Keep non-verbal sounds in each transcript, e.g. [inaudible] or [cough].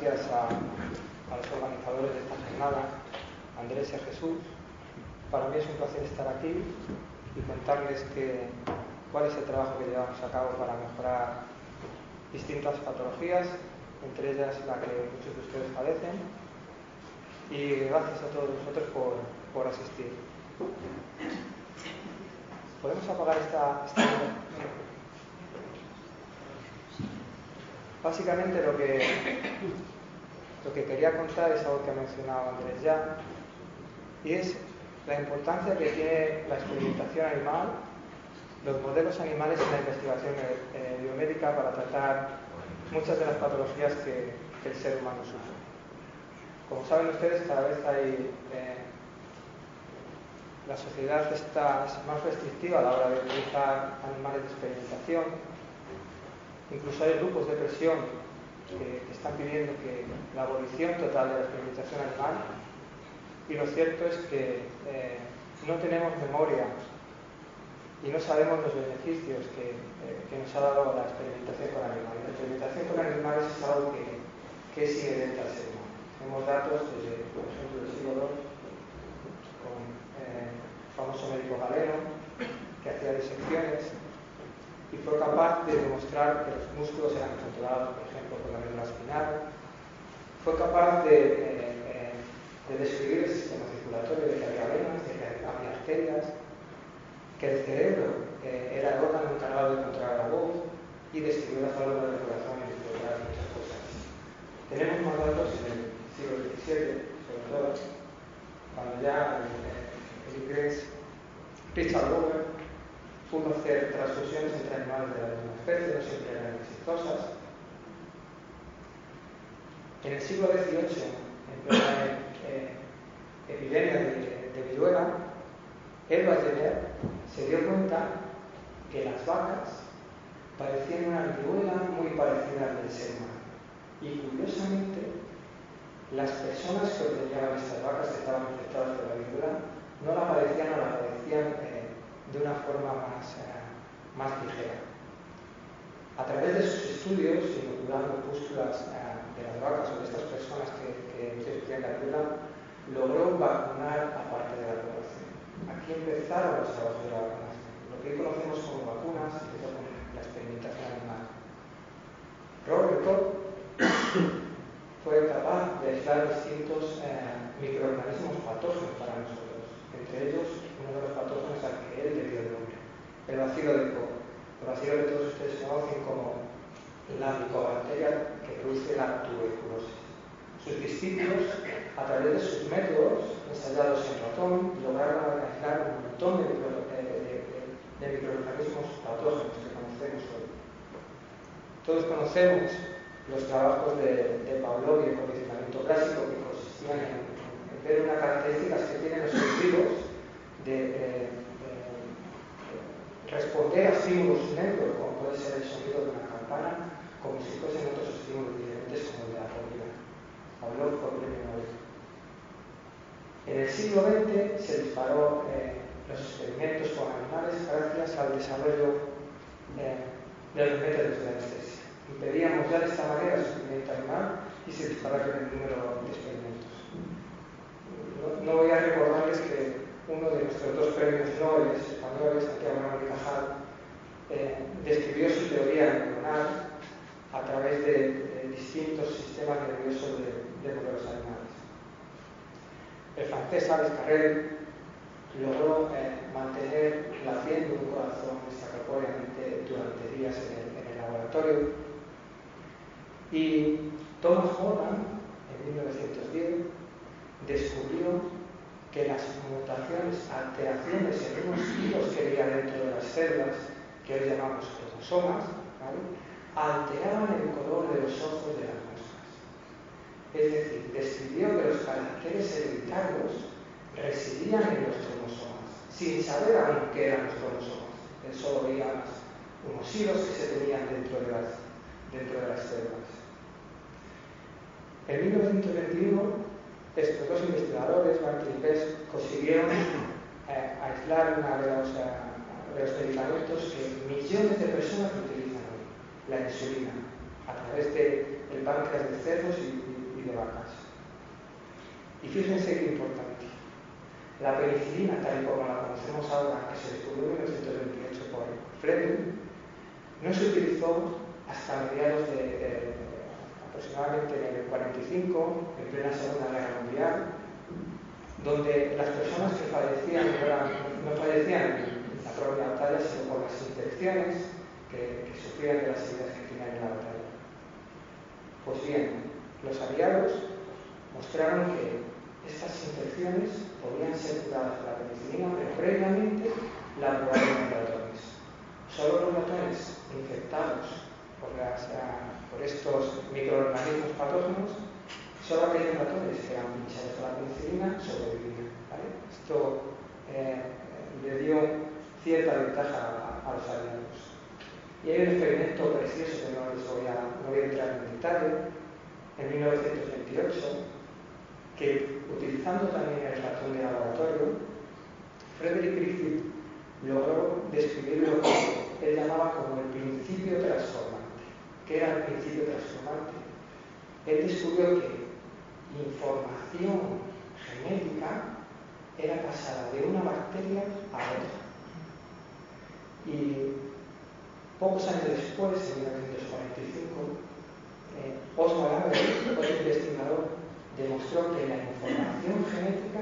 gracias a, los organizadores de esta jornada, Andrés y Jesús. Para mí es un placer estar aquí y contarles que, cuál es el trabajo que llevamos a cabo para mejorar distintas patologías, entre ellas la que muchos de ustedes padecen. Y gracias a todos vosotros por, por asistir. ¿Podemos apagar esta Básicamente lo que, lo que quería contar es algo que ha mencionado Andrés ya, y es la importancia que tiene la experimentación animal, los modelos animales en la investigación eh, biomédica para tratar muchas de las patologías que, el ser humano sufre. Como saben ustedes, cada vez hay eh, la sociedad está más restrictiva a la hora de utilizar animales de experimentación Incluso hay grupos de presión que, están pidiendo que la abolición total de la experimentación animal y lo cierto es que eh, no tenemos memoria y no sabemos los beneficios que, eh, nos ha dado la experimentación con animales. La experimentación con animales es algo que, es inherente al ser humano. Tenemos datos desde, por ejemplo, del siglo II con eh, el famoso médico galeno que hacía disecciones y fue capaz de demostrar que los músculos eran controlados, por ejemplo, por la médula espinal. Fue capaz de, eh, eh, describir el sistema circulatorio, de que había venas, de que había arterias, que el cerebro eh, era el órgano encargado de controlar la voz y describió las válvulas del corazón y otras muchas cosas. Tenemos más datos en el siglo XVII, sobre todo, cuando ya el, inglés Richard Rover pudo hacer transfusiones entre animales de la misma especie, no siempre eran exitosas. En el siglo XVIII, en plena eh, epidemia de, de viruela, Edward Jenner se dio cuenta que las vacas parecían una viruela muy parecida al del ser humano. Y curiosamente, las personas que ordeñaban estas vacas que estaban infectadas por la viruela no la padecían o la padecían eh, de una forma más, eh, más ligera. A través de sus estudios, inoculando pústulas eh, de las vacas o de estas personas que, que sufrían la viruela, logró vacunar a parte de la población. Aquí empezaron los trabajos de la vacunación. Lo que hoy conocemos como vacunas empezó con la experimentación animal. Robert [coughs] fue capaz de aislar distintos eh, microorganismos patógenos para nosotros, entre ellos uno de los patógenos al que él le dio el nombre, el vacío de Koch. El vacío que todos ustedes conocen como la micobacteria que produce la tuberculosis. Sus discípulos, a través de sus métodos ensayados en ratón, lograron aislar un montón de, microorganismos patógenos que conocemos hoy. Todos conocemos los trabajos de, de Pavlov y el condicionamiento clásico que consistían en ver unas características que tienen los vivos de, responder a estímulos neutros, como puede ser el sonido de una campana, como si fuesen otros estímulos diferentes como el de la comida. Habló por primera vez. En el siglo XX se disparó eh, los experimentos con animales gracias al desarrollo eh, de los métodos de anestesia. Impedíamos ya de esta manera el sufrimiento animal y se dispararon el número de experimentos. No voy a recordarles que uno de nuestros dos premios Nobel españoles, Santiago Manuel Cajal, eh, describió su teoría neuronal a través de, distintos sistemas nerviosos de, de, modelos animales. El francés Alex Carrel logró eh, mantener latiendo un corazón extracorpóreamente durante días en el, laboratorio y Thomas Horan, en 1910, descubrió que las mutaciones, alteraciones en unos hilos que había dentro de las células, que hoy llamamos cromosomas, alteraban el color de los ojos de las moscas. Es decir, describió que los caracteres hereditarios residían en los cromosomas, sin saber aún qué eran los cromosomas. Él solo veía unos hilos que se tenían dentro de las, dentro de las células. En 1921 estos dos investigadores, Martin y Bess, consiguieron eh, aislar una de los, eh, medicamentos que millones de personas utilizan hoy, la insulina, a través de el páncreas de cerdos y, de vacas. Y fíjense qué importante. La penicilina, tal y como la conocemos ahora, que se descubrió en 1928 por Fleming, no se utilizó hasta mediados de, aproximadamente en el 45, en plena Segunda Guerra Mundial, donde las personas que fallecían no, fallecían la propia batalla, sino por las infecciones que, sufrían de las heridas que tenían en la batalla. Pues bien, los aliados mostraron que estas infecciones podían ser curadas por la penicilina, pero previamente la probaron en ratones. Solo los ratones infectados por, por estos microorganismos patógenos, solo aquellos ratones que eran pinchados con la penicilina sobrevivían. Esto eh, le dio cierta ventaja a, los aliados. Y hay un experimento precioso que no les voy a, no voy a entrar en detalle, en 1928, que utilizando también el ratón de laboratorio, Frederick Griffith logró describir lo que él llamaba como el principio transformador que era el principio transformante, él descubrió que información genética era pasada de una bacteria a otra. Y pocos años después, en 1945, eh, Oswald otro investigador, demostró que la información genética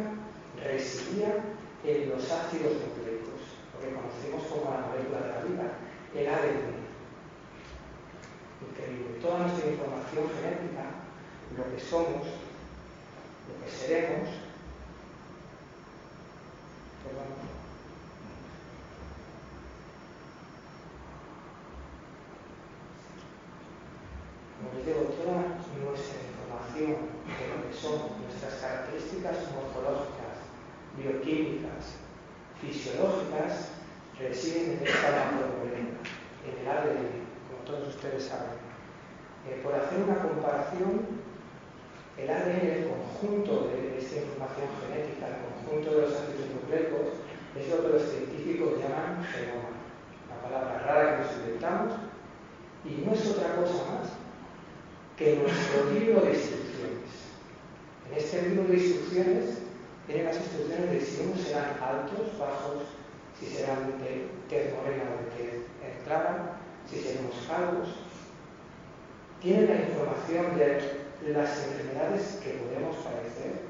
residía en los ácidos nucleicos, lo que conocemos como la molécula de la vida, el ADN increíble. Toda nuestra información genética, que somos, lo que seremos, como les digo, toda nuestra información de lo que somos, nuestras características morfológicas, bioquímicas, fisiológicas, residen en esta macromolécula, en el ADN todos ustedes saben. Eh, por hacer una comparación, el ADN, el conjunto de esta información genética, el conjunto de los ácidos nucleicos, es lo que los científicos llaman genoma, una palabra rara que nos inventamos, y no es otra cosa más que nuestro libro de instrucciones. En este libro de instrucciones tienen las instrucciones de si unos serán altos, bajos, si serán de tez morena o de tez clara, si seremos calvos, tiene la información de las enfermedades que podemos padecer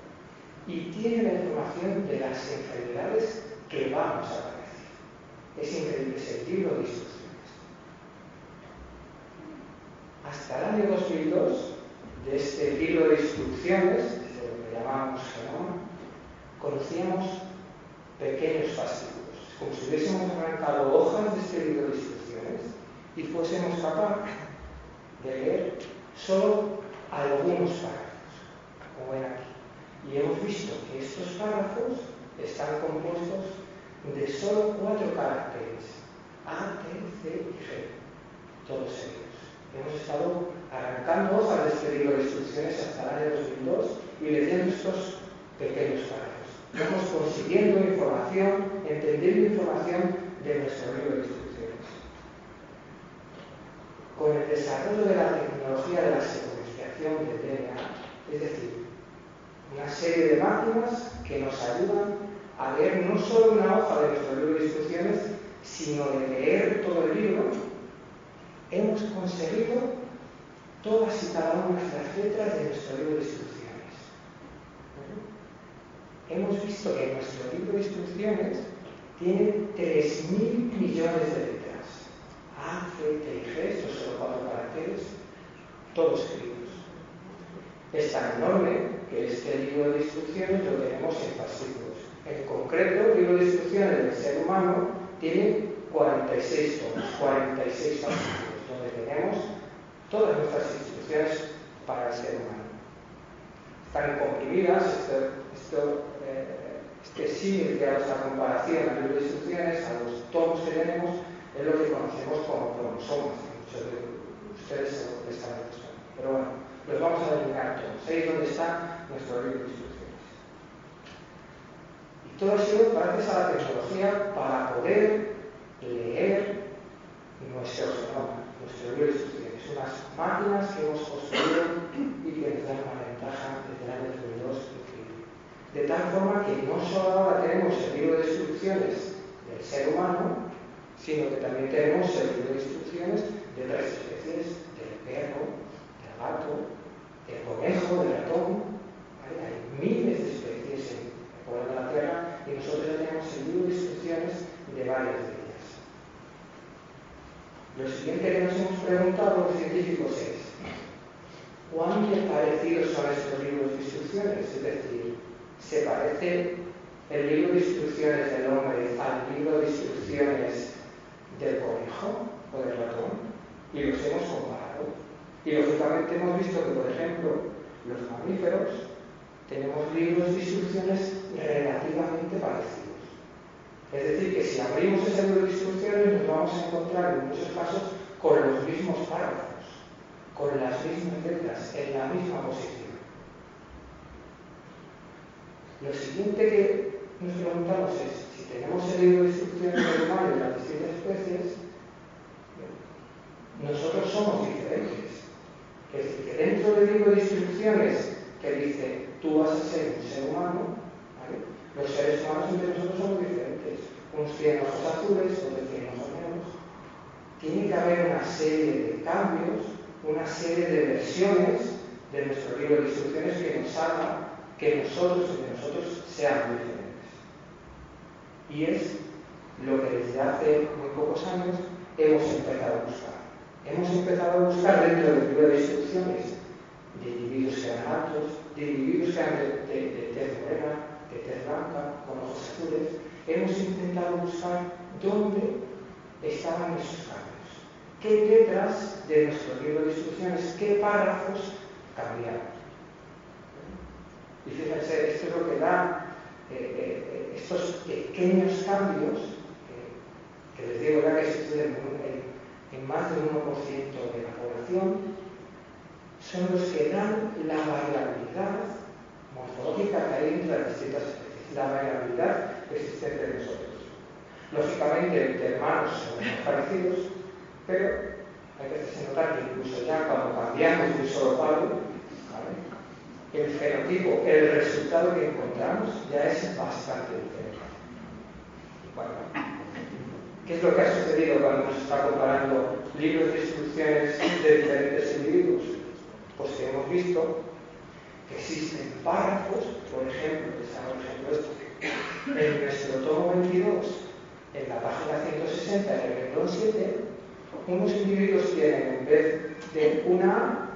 y tiene la información de las enfermedades que vamos a padecer. Es increíble, libro de instrucciones. Hasta el año 2002, de este libro de instrucciones, de lo que llamamos genoma, conocíamos pequeños fascículos, como si hubiésemos arrancado hojas de este libro de instrucciones y fuésemos capaces de leer solo algunos párrafos, como ven aquí. Y hemos visto que estos párrafos están compuestos de solo cuatro caracteres, A, T, C y G, todos ellos. Hemos estado arrancando hojas de este libro de instrucciones hasta el año 2002 y leyendo estos pequeños párrafos. Vamos consiguiendo información, entendiendo información de nuestro libro de instrucciones con el desarrollo de la tecnología de la secuenciación de DNA, es decir, una serie de máquinas que nos ayudan a leer no solo una hoja de nuestro libro de instrucciones, sino de leer todo el libro, hemos conseguido todas y cada una de las letras de nuestro libro de instrucciones. Hemos visto que nuestro libro de instrucciones tiene 3.000 millones de letras. A, C, T y G, estos son cuatro caracteres, todos escritos. Es tan enorme que este libro de instrucciones lo tenemos en fascículos. En concreto, el libro de instrucciones del ser humano tiene 46 tomos, 46 fascículos, donde tenemos todas nuestras instrucciones para el ser humano. Están comprimidas, eh, este símil que hago esta comparación al libro de instrucciones, a los tomos que tenemos, es lo que conocemos como cromosomas. Muchos de ustedes seguro que están Pero bueno, los vamos a delimitar todos. Ahí donde está nuestro libro de instrucciones. Y todo ha gracias a la tecnología para poder leer nuestro genoma, nuestro libro de instrucciones. Es unas máquinas que hemos construido y que nos dan una ventaja desde el año 2002 De tal forma que no solo ahora tenemos el libro de instrucciones del ser humano, sino que también tenemos el libro de instrucciones de otras especies, del perro, gato, del conejo, del ratón. Hay miles de especies en el de la Tierra y nosotros ya tenemos el libro de instrucciones de varias de ellas. Lo siguiente que nos hemos preguntado los científicos es, ¿cuán parecidos son estos libros de instrucciones? Es decir, ¿se parece el libro de instrucciones del hombre al libro de instrucciones del conejo o del ratón? Y los hemos comparado. Y lógicamente hemos visto que, por ejemplo, los mamíferos tenemos libros de instrucciones relativamente parecidos. Es decir, que si abrimos ese libro de instrucciones nos vamos a encontrar en muchos casos con los mismos párrafos, con las mismas letras, en la misma posición. Lo siguiente que nos preguntamos es, si tenemos el libro de instrucciones humano y las distintas especies, nosotros somos diferentes. Del libro de instrucciones que dice tú vas a ser un ser humano, los seres humanos entre nosotros somos diferentes. Unos tienen ojos azules, otros tienen ojos negros. Tiene que haber una serie de cambios, una serie de versiones de nuestro libro de instrucciones que nos haga que nosotros y nosotros seamos diferentes. Y es lo que desde hace muy pocos años hemos empezado a buscar. Hemos empezado a buscar dentro del libro de instrucciones de individuos que eran altos, de individuos que eran de, de, de tez morena, de tez blanca, con ojos azules, hemos intentado buscar dónde estaban esos cambios. ¿Qué letras de nuestro libro de instrucciones, qué párrafos cambiaron? Y fíjense, esto es lo que da eh, eh, estos pequeños cambios, que, les digo ya que suceden en, en más del 1% de la población, son los que dan la variabilidad morfológica que hay entre las distintas especies, la variabilidad existente en nosotros. Lógicamente, entre hermanos son parecidos, pero hay que hacerse notar que incluso ya cuando cambiamos de un solo padre, el fenotipo, el resultado que encontramos ya es bastante diferente. Bueno, ¿qué es lo que ha sucedido cuando se está comparando libros de instrucciones de diferentes individuos? Pues hemos visto que existen párrafos, por ejemplo, por ejemplo esto, en nuestro tomo 22, en la página 160, en el renglón 7, unos individuos tienen en vez de una A,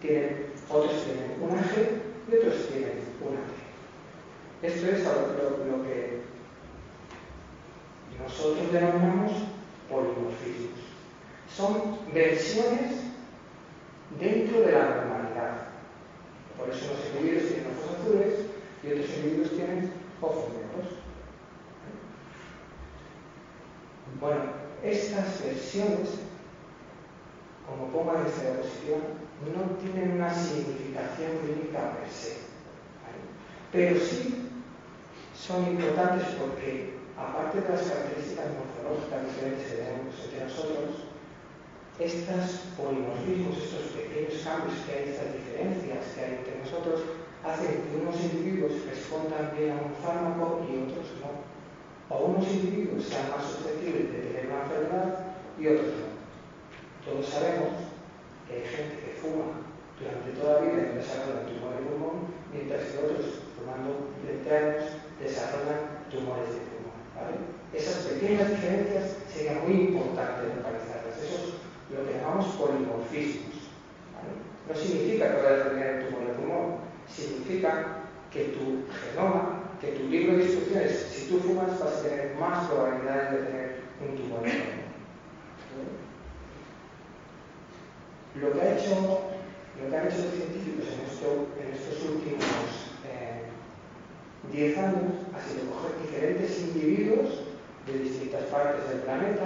tienen, otros tienen una G y otros tienen una G. Esto es lo, lo que nosotros denominamos polimorfismos. Son versiones dentro de la normalidad. Por eso los individuos tienen ojos azules y otros individuos tienen ojos negros. Bueno, estas versiones, como pongo en esta diapositiva, no tienen una significación clínica per se. Pero sí son importantes porque, aparte de las características morfológicas diferentes que tenemos entre nosotros, estos polimorfismos, estos pequeños cambios que hay, estas diferencias que hay entre nosotros, hacen que unos individuos respondan bien a un fármaco y otros no. O unos individuos sean más susceptibles de tener una enfermedad y otros no. Todos sabemos que hay gente que fuma durante toda la vida y no desarrolla tumor de pulmón, mientras que otros, fumando 20 años, desarrollan tumores de pulmón. Esas pequeñas diferencias serían muy importantes localizarlas. Lo que llamamos polimorfismos. No significa que vayas a tener el tumor de pulmón, significa que tu genoma, que tu libro de instrucciones, si tú fumas, vas a tener más probabilidades de tener un tumor de pulmón. Lo que, ha hecho, han hecho los científicos en, en estos últimos 10 eh, años ha sido coger diferentes individuos de distintas partes del planeta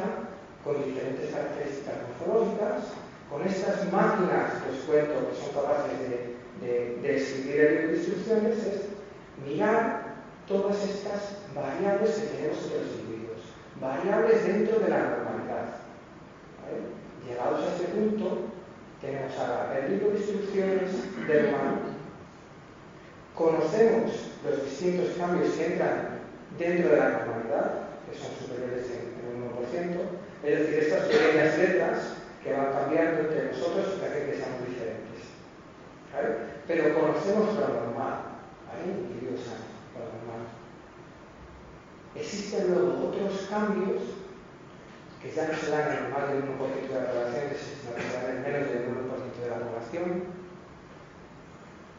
con diferentes características morfológicas, con estas máquinas que os cuento que son capaces de, de, de instrucciones, es mirar todas estas variables que tenemos entre los individuos, variables dentro de la normalidad. Llegados a este punto, tenemos ahora el libro de instrucciones del humano, conocemos los distintos cambios que entran dentro de la normalidad, que son superiores en, el 1%, es decir, estas pequeñas letras que van cambiando entre nosotros hacen que seamos diferentes. Pero conocemos lo normal, ¿vale? Existen luego otros cambios que ya no se dan en más del 1% de la población, sino que se dan en menos del 1% de la población,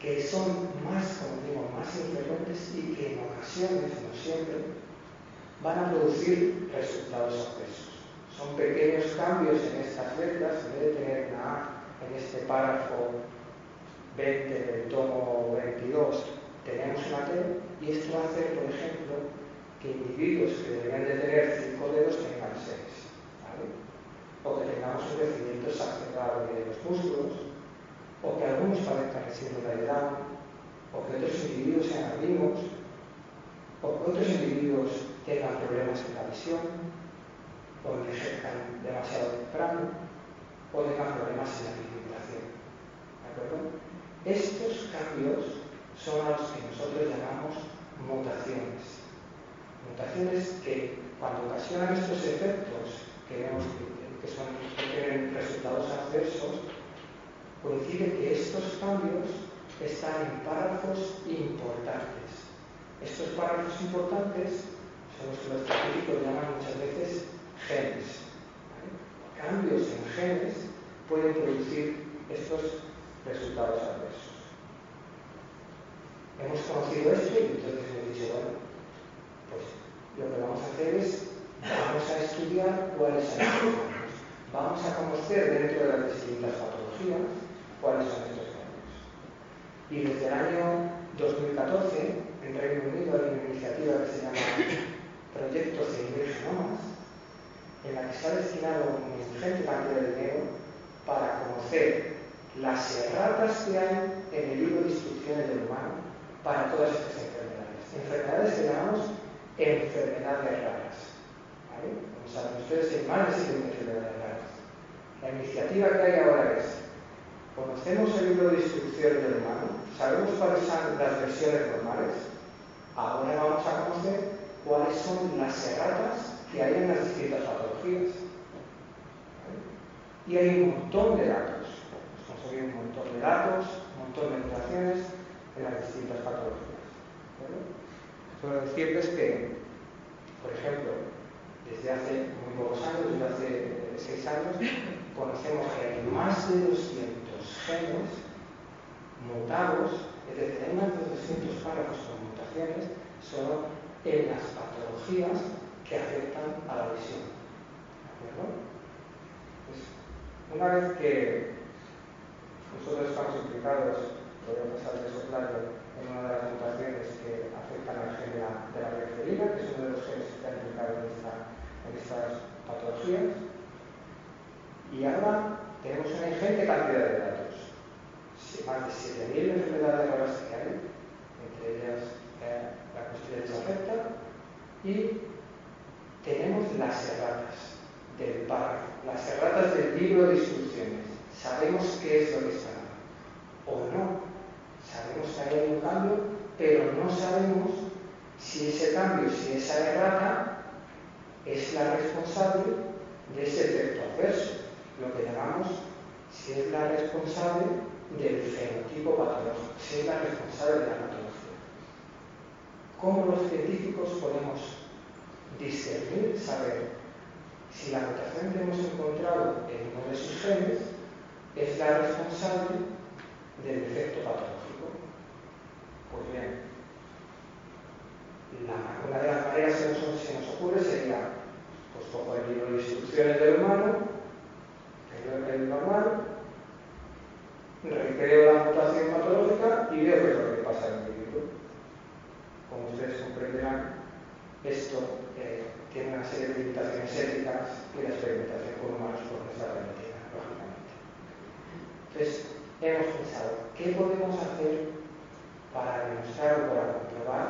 que son más, como digo, más infrecuentes y que en ocasiones, no siempre, van a producir resultados adversos. Son pequeños cambios en estas letras, en vez de tener una A en este párrafo 20 del tomo 22, tenemos una T, y esto hacer, por ejemplo, que individuos que deberían de tener cinco dedos tengan seis o que tengamos un crecimiento exacerbado de los músculos, o que algunos padezcan Down, o que otros individuos sean albinos, o que otros individuos tengan problemas en la visión, o envejezcan demasiado temprano, o tengan problemas en la articulación. ¿De acuerdo? Estos cambios son los que nosotros llamamos mutaciones. Mutaciones que, cuando ocasionan estos efectos que vemos que, son, que tienen resultados adversos, coincide que estos cambios están en párrafos importantes. Estos párrafos importantes son los que los científicos llaman muchas veces genes. Cambios en genes pueden producir estos resultados adversos. Hemos conocido esto y entonces hemos dicho, bueno, pues lo que vamos a hacer es vamos a estudiar cuáles son estos cambios. Vamos a conocer dentro de las distintas patologías cuáles son estos cambios. Y desde el año 2014, en Reino Unido hay una iniciativa que se llama Proyecto 100.000 Genomas, en la que se ha destinado una ingente cantidad de dinero para conocer las erratas que hay en el libro de instrucciones del humano para todas estas enfermedades. Enfermedades que llamamos enfermedades raras. Como saben ustedes, hay más de 7 enfermedades raras. La iniciativa que hay ahora es, conocemos el libro de instrucciones del humano, sabemos cuáles son las versiones normales, ahora vamos a conocer cuáles son las erratas que hay en las distintas patologías. Y hay un montón de datos. Hemos conseguido un montón de datos, un montón de mutaciones en las distintas patologías. Solo decirles que, por ejemplo, desde hace muy pocos años, desde hace seis años, conocemos que hay más de 200 genes mutados, es decir, hay más de 200 párrafos con mutaciones solo en las patologías que afectan a la visión. ¿De acuerdo? Pues, una vez que nosotros estamos implicados, voy a pasar de soplario, en una de las mutaciones que afectan al gen de la, de la que es uno de los genes que está implicado en esta en estas patologías. Y ahora tenemos una ingente cantidad de datos. Más de 7.000 enfermedades raras que hay, entre ellas eh, la cuestión afecta, y tenemos las erratas del párrafo, las erratas del libro de instrucciones. Sabemos qué es lo que está o no. Sabemos que hay un cambio, pero no sabemos si ese cambio, si esa errata es la responsable de ese efecto adverso, lo que llamamos si es la responsable del fenotipo patológico, si es la responsable de la patología. ¿Cómo los científicos podemos discernir, saber si la mutación que hemos encontrado en uno de sus genes es la responsable del efecto patológico? Pues bien, una de las maneras que se nos ocurre sería pues cojo el libro de instrucciones del humano, que es normal, recreo la mutación patológica y veo qué es lo que pasa en el individuo. Como ustedes comprenderán, esto tiene una serie de limitaciones éticas y la experimentación con humanos pues no está lógicamente. Entonces, hemos pensado, ¿qué podemos hacer para demostrar o para comprobar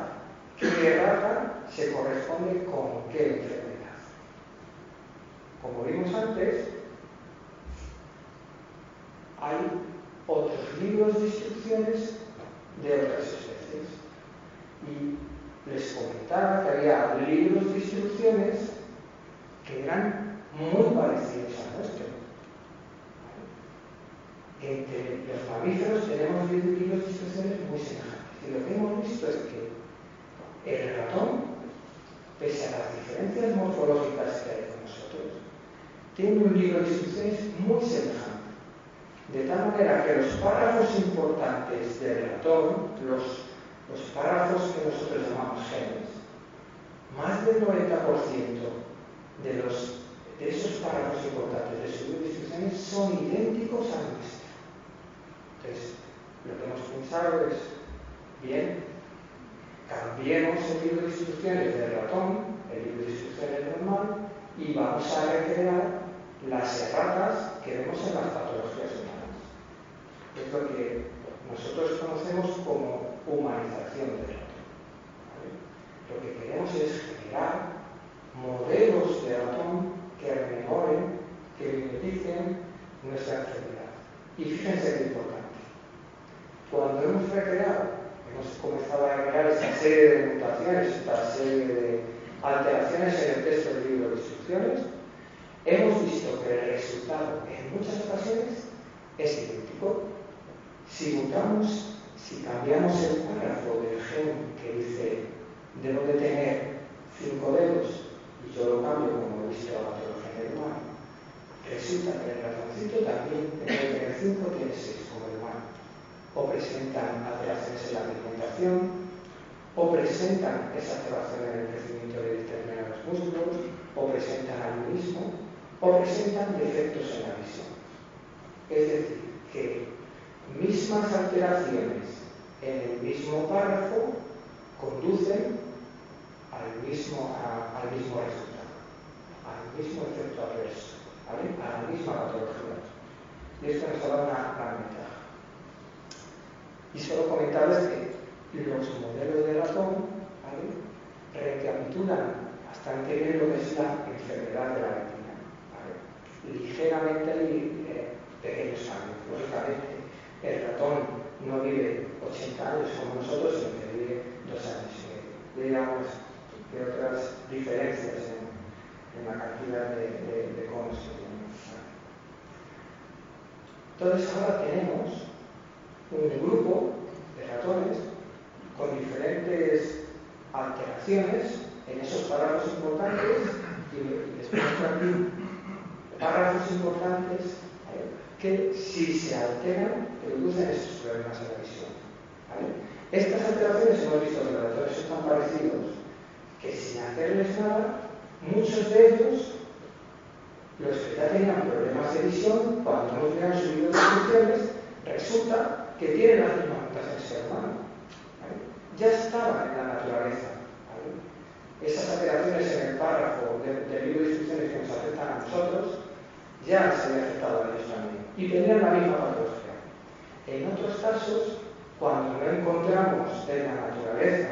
qué raza se corresponde con qué enfermedad? Como vimos antes, hay otros libros de instrucciones de otras especies. Y les comentaba que había libros de instrucciones que eran muy parecidos a nuestro. Entre los mamíferos tenemos libros de instrucciones muy semejantes. Y lo que hemos visto es que el ratón, pese a las diferencias morfológicas que hay con nosotros, tiene un libro de instrucciones muy semejante. De tal manera que los párrafos importantes del ratón, los, los párrafos que nosotros llamamos genes, más del 90% de, los, de esos párrafos importantes de su instrucciones son idénticos a nuestro. Entonces, lo que hemos pensado es, bien, cambiemos el libro de instrucciones del ratón, el libro de instrucciones normal, y vamos a recrear las erratas que vemos en las patologías humanas. Es lo que nosotros conocemos como humanización del ratón. Lo que queremos es generar modelos de ratón que rememoren, que mimeticen nuestra enfermedad. Y fíjense qué importante. Cuando hemos recreado hemos comenzado a crear esta serie de mutaciones, esta serie de alteraciones en el texto del libro de instrucciones, hemos visto que el resultado en muchas ocasiones es idéntico. Si mutamos, si cambiamos el párrafo del gen que dice debo de tener cinco dedos y yo lo cambio como he visto a otro género humano, resulta que el ratoncito también debe tener cinco, tiene seis como el humano o presentan alteraciones en la alimentación, o presentan exacerbación en el crecimiento de determinados músculos, o presentan albinismo, o presentan defectos en la visión. Es decir, que mismas alteraciones en el mismo párrafo conducen al mismo, al mismo resultado, al mismo efecto adverso, a la misma patología. Y esto nos da una ventaja. Y solo comentarles que los modelos de ratón recapitulan bastante bien lo que es la enfermedad de la retina. Ligeramente eh, pequeños cambios. Lógicamente, el ratón no vive 80 años como nosotros, sino que vive dos años y. Digamos que otras diferencias en, la cantidad de, de, de conos que tenemos. Entonces ahora tenemos un grupo de ratones con diferentes alteraciones en esos párrafos importantes y después aquí párrafos importantes que si se alteran producen estos problemas en la visión. Estas alteraciones hemos visto que los ratones son tan parecidos que sin hacerles nada, muchos de ellos, los que ya tenían problemas de visión, cuando hemos hubieran subido las funciones, resulta que tienen las mismas mutaciones que el humano. Ya estaban en la naturaleza. Esas alteraciones en el párrafo del libro de instrucciones que nos afectan a nosotros ya se han afectado a ellos también. Y tenían la misma patología. En otros casos, cuando no encontramos en la naturaleza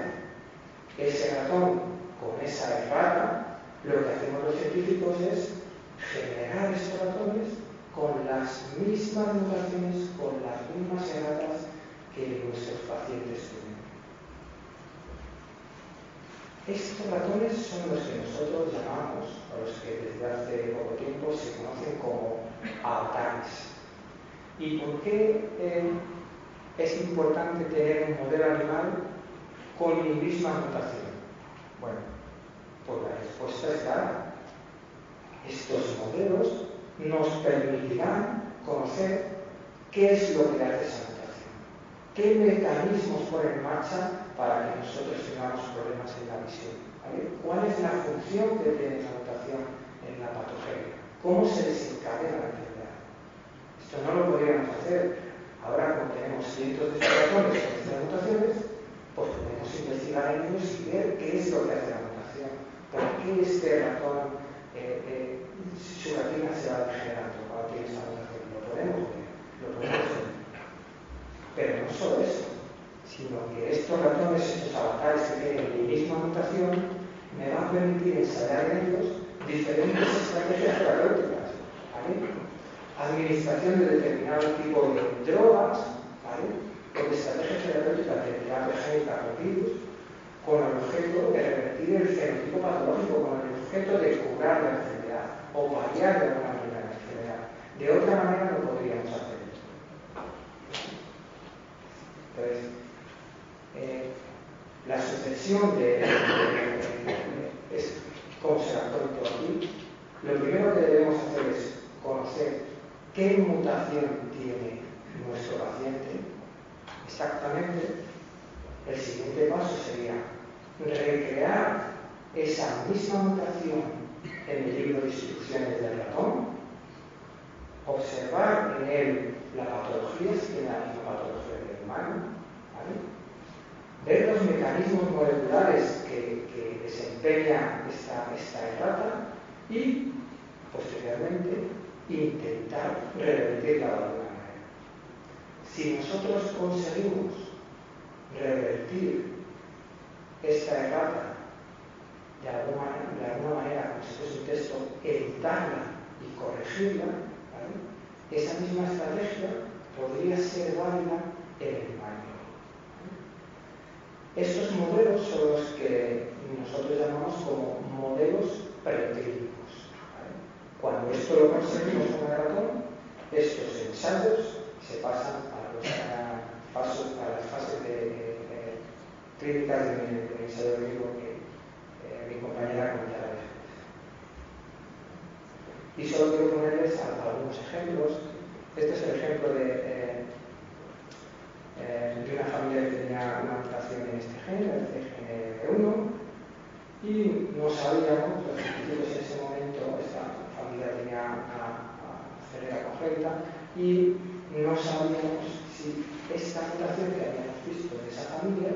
ese ratón con esa errata, lo que hacemos los científicos es generar estos ratones con las mismas mutaciones, con las mismas erratas que nuestros pacientes tienen. Estos ratones son los que nosotros llamamos, o los que desde hace poco tiempo se conocen como avatares. ¿Y por qué eh, es importante tener un modelo animal con mi misma mutación? Bueno, pues la respuesta es clara. Estos modelos nos permitirán conocer qué es lo que hace esa mutación, qué mecanismos pone en marcha para que nosotros tengamos problemas en la visión, cuál es la función que tiene esa mutación en la patología, cómo se desencadena la. Esto no lo podríamos hacer. Ahora, como tenemos cientos de ratones con estas mutaciones, pues podemos investigar en ellos y ver qué es lo que hace la mutación, por qué este ratón eh, eh, su retina se va degenerando cuando tiene esa mutación. Lo podemos ver, lo podemos ver. Pero no solo eso, sino que estos ratones, estos avatares que tienen la misma mutación, me van a permitir ensayar en ellos diferentes estrategias terapéuticas. ¿vale? administración de determinado tipo de drogas, ¿vale? con estrategias terapéuticas de terapia génica virus, con el objeto de revertir el fenotipo patológico, con el objeto de curar la enfermedad o variar de alguna manera la enfermedad. De otra manera no podríamos hacer esto. Entonces, eh, la supresión de esa misma mutación en el libro de instrucciones del ratón, observar en él la patología, si tiene la misma patología del humano, ver los mecanismos moleculares que, desempeña esta, esta errata y, posteriormente, intentar revertirla de alguna manera. Si nosotros conseguimos revertir esta errata de alguna, de alguna manera, como si fuese un texto, editarla y corregirla, esa misma estrategia podría ser válida en el baño. Estos modelos son los que nosotros llamamos como modelos preclínicos. Cuando esto lo conseguimos con el ratón, estos ensayos se pasan a, las fases de, clínicas de, ensayo mi compañera después. Y solo quiero ponerles algunos ejemplos. Este es el ejemplo de, eh, eh, de una familia que tenía una mutación en este gen, el CGN1, y no sabíamos, los científicos en ese momento, esta familia tenía una, una congénita, y no sabíamos si esta mutación que habíamos visto de esa familia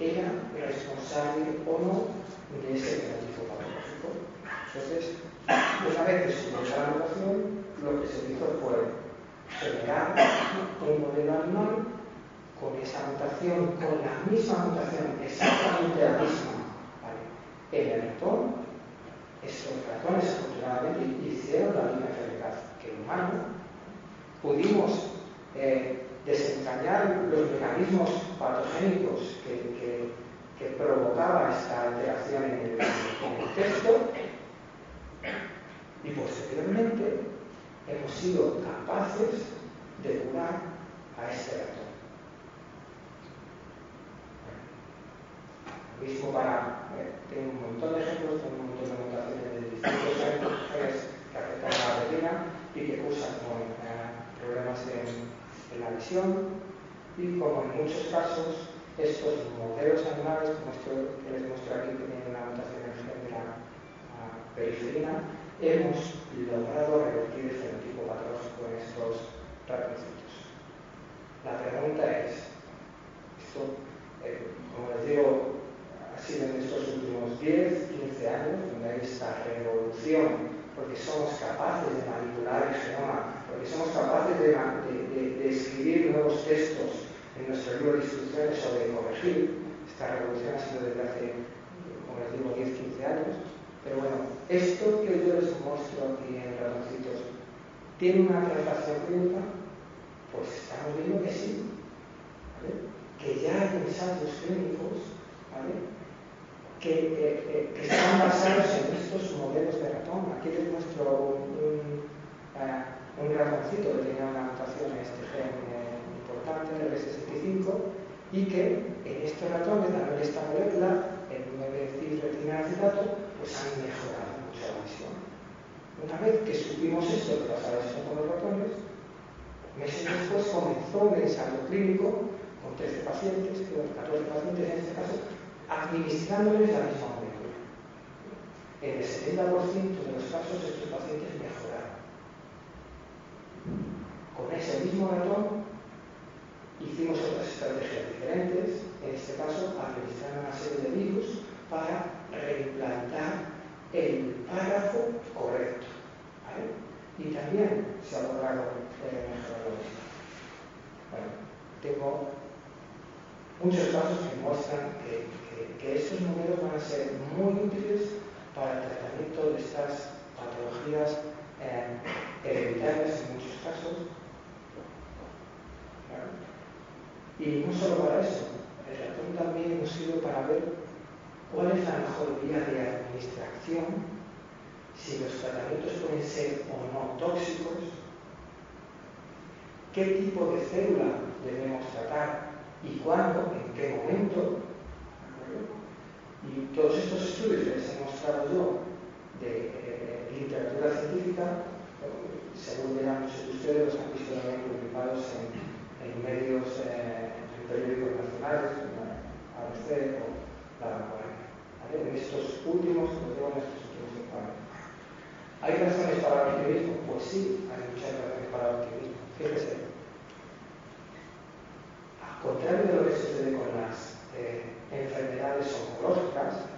era responsable o no de ese fenotipo patológico. Entonces, una vez que se la mutación, lo que se hizo fue generar un modelo animal con esa mutación, con la misma mutación, exactamente la misma, en el ratón. Estos ratones, afortunadamente, hicieron la misma enfermedad que el humano. Pudimos eh, los mecanismos patogénicos que, provocaban esta alteración en el, en el texto y posteriormente hemos sido capaces de curar a este ratón. Lo mismo para, eh, tengo un montón de ejemplos, tengo un montón de mutaciones de distintos genes que afectan a la retina y que cursan con problemas en, en, la visión y como en muchos casos estos modelos animales, que les muestro aquí, que tienen una mutación en el periferina, hemos logrado revertir el fenotipo patológico en estos ratoncitos. La pregunta es, esto, eh, como les digo, ha sido en estos últimos 10, 15 años donde hay esta revolución, porque somos capaces de manipular el genoma, porque somos capaces de, escribir nuevos textos en nuestro libro de instrucciones de corregir. Esta revolución ha sido desde hace, como les digo, 10, 15 años. Pero bueno, esto que yo les muestro aquí en ratoncitos, ¿tiene una translación clínica? Pues estamos viendo que sí. Que ya hay ensayos clínicos ¿vale? que, están basados en estos modelos de ratón. Aquí les muestro un, un, ratoncito que tenía una mutación en este gen eh, importante, el RS65, y que en estos ratones, también esta molécula, el 9 acetato pues han mejorado mucho la visión. Una vez que supimos esto, que pasaba esto con los ratones, meses después comenzó un ensayo clínico con 13 pacientes, 14 pacientes en este caso, administrándoles la misma molécula. En el 70% de los casos estos pacientes mejoraron. Con ese mismo ratón hicimos otras estrategias diferentes, en este caso administrar una serie de virus para reimplantar el párrafo correcto. ¿vale? Y también se ha logrado eh, mejorar la Bueno, tengo muchos casos que muestran que estos modelos van a ser muy útiles para el tratamiento de estas patologías eh, hereditarias en muchos casos. Y no solo para eso, el ratón también hemos sido para ver cuál es la mejor vía de administración, si los tratamientos pueden ser o no tóxicos, qué tipo de célula debemos tratar y cuándo, en qué momento. Y todos estos estudios que les he mostrado yo de eh, literatura científica, según verán muchos de ustedes, los han visto también publicados en, medios, eh, periódicos nacionales, ABC o La Vanguardia. En estos últimos, los digo en estos últimos cinco. ¿Hay razones para el optimismo? Pues sí, hay muchas razones para el optimismo. Fíjese, al contrario de lo que sucede con las eh, enfermedades oncológicas,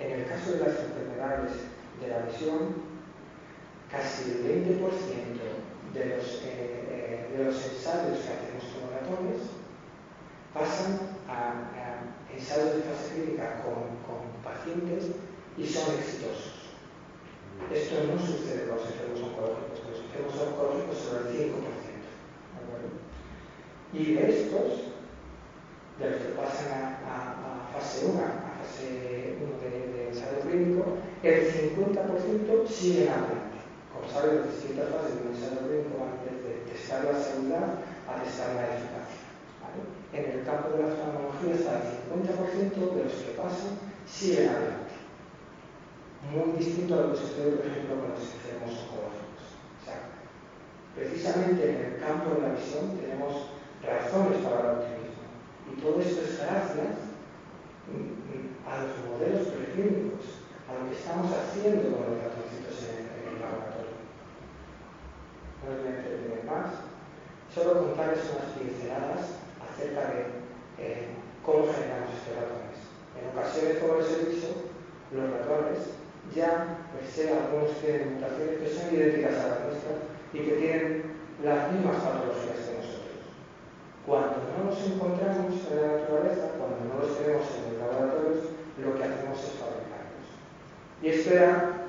en el caso de las enfermedades de la visión, casi el 20% de los, eh, eh, de los ensayos que hacemos con ratones pasan a, ensayos de fase clínica con, con, pacientes y son exitosos. Esto no sucede con los enfermos oncológicos, los enfermos oncológicos son el 5%. Y de estos, de los que pasan a, fase 1, a fase 1 de, ensayo clínico, el 50% siguen adelante. Como saben, las distintas fases de ensayo clínico antes de testar la seguridad a testar la eficacia. En el campo de la farmacología está el 50% de los que pasan siguen adelante. Muy distinto a lo que sucede, por ejemplo, con los enfermos oncológicos. O sea, precisamente en el campo de la visión tenemos razones para el optimismo. Y todo esto es gracias a los modelos preclínicos, a lo que estamos haciendo con los ratoncitos en, el laboratorio. No les voy a entretener más, solo contarles unas pinceladas acerca de eh, cómo generamos estos ratones. En ocasiones, como les he dicho, los ratones ya, per se, algunos tienen mutaciones que son idénticas a las nuestras y que tienen las mismas patologías que nosotros. Cuando no nos encontramos en la naturaleza, cuando no los tenemos en los laboratorios, lo que hacemos es fabricarlos. Y esto era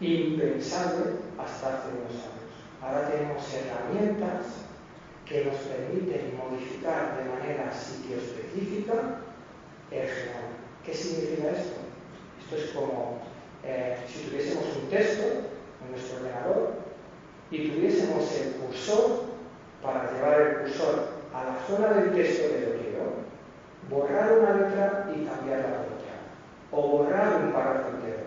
impensable hasta hace unos años. Ahora tenemos herramientas que nos permiten modificar de manera sitioespecífica el genoma. ¿Qué significa esto? Esto es como eh, si tuviésemos un texto en nuestro ordenador y tuviésemos el cursor para llevar el cursor a la zona del texto que yo borrar una letra y cambiarla por otra, o borrar un párrafo entero,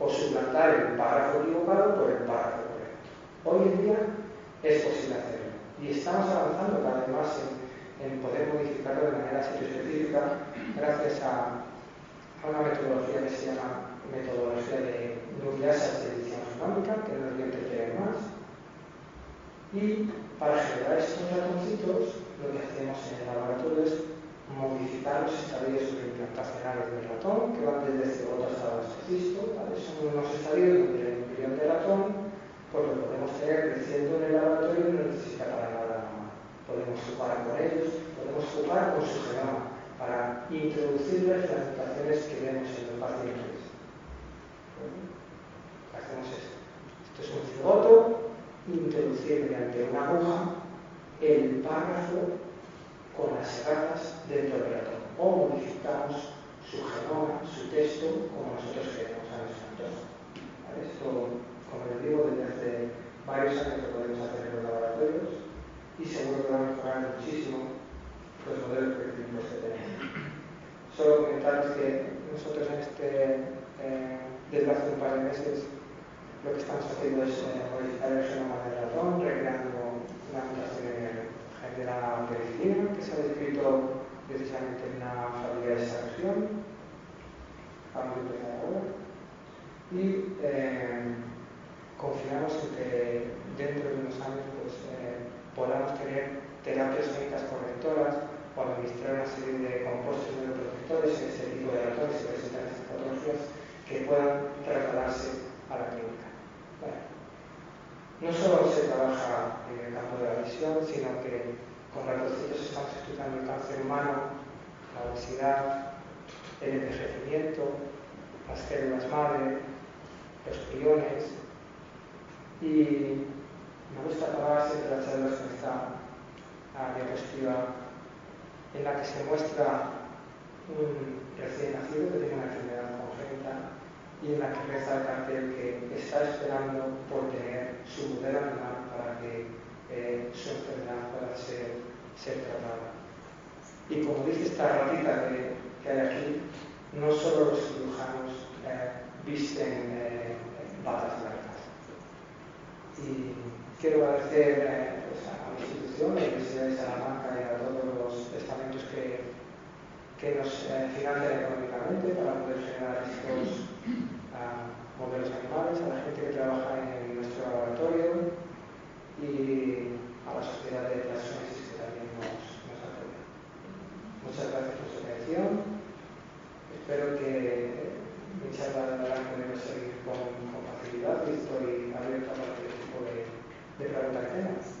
o suplantar el párrafo equivocado por el párrafo correcto. Hoy en día es posible hacerlo. Y estamos avanzando cada vez más en, poder modificarlo de manera específica gracias a, una metodología que se llama metodología de nucleasas de edición genómica, que no es bien que más. Y para generar estos ratoncitos lo que hacemos en el laboratorio es modificar los estadios implantacionales del ratón, que van desde cigoto hasta blastocisto. ¿vale? Son unos estadios donde el embrión de ratón pues lo podemos tener creciendo en el laboratorio y no necesita para nada Podemos jugar con ellos, podemos jugar con su genoma para introducirles las mutaciones que vemos en los pacientes. Hacemos esto. Esto es un cigoto, introducir mediante una aguja el párrafo con las erratas dentro del ratón o modificamos su genoma, su texto, como nosotros queremos a entorno. Esto, como les digo, desde hace varios años lo podemos hacer en los laboratorios y seguro que va a mejorar muchísimo los modelos que tenemos. Solo comentarles que nosotros en este, eh, desde hace un par de meses, lo que estamos haciendo es eh, modificar el genoma del ratón, recreando una mutación de la que se ha descrito precisamente en una fábrica de esa región, y eh, confiamos en que dentro de unos años pues, eh, podamos tener terapias médicas correctoras o administrar una serie de compuestos neuroprotectores en ese tipo de ratones que presentan estas patologías que puedan trasladarse a la clínica. No solo se trabaja en el campo de la visión, sino que con ratoncitos estamos estudiando el cáncer humano, la obesidad, el envejecimiento, las células madre, los priones. Y me gusta acabar siempre las charlas con esta diapositiva en la que se muestra un recién nacido que tiene una enfermedad la que reza el cartel que está esperando por tener su modelo animal para que eh, su enfermedad pueda ser, ser, tratada. Y como dice esta ratita que, que hay aquí, no solo los cirujanos eh, visten eh, batas largas. Y quiero agradecer pues, a la institución, a la Universidad de Salamanca y a todos los estamentos que, que nos financian económicamente para poder generar estos a modelos animales, a la gente que trabaja en nuestro laboratorio y a la sociedad de plasmosis que también nos, nos apoya. Muchas gracias por su atención. Espero que mi charla de poder seguir con, con, facilidad y estoy abierto a cualquier tipo de, de preguntas que tengan.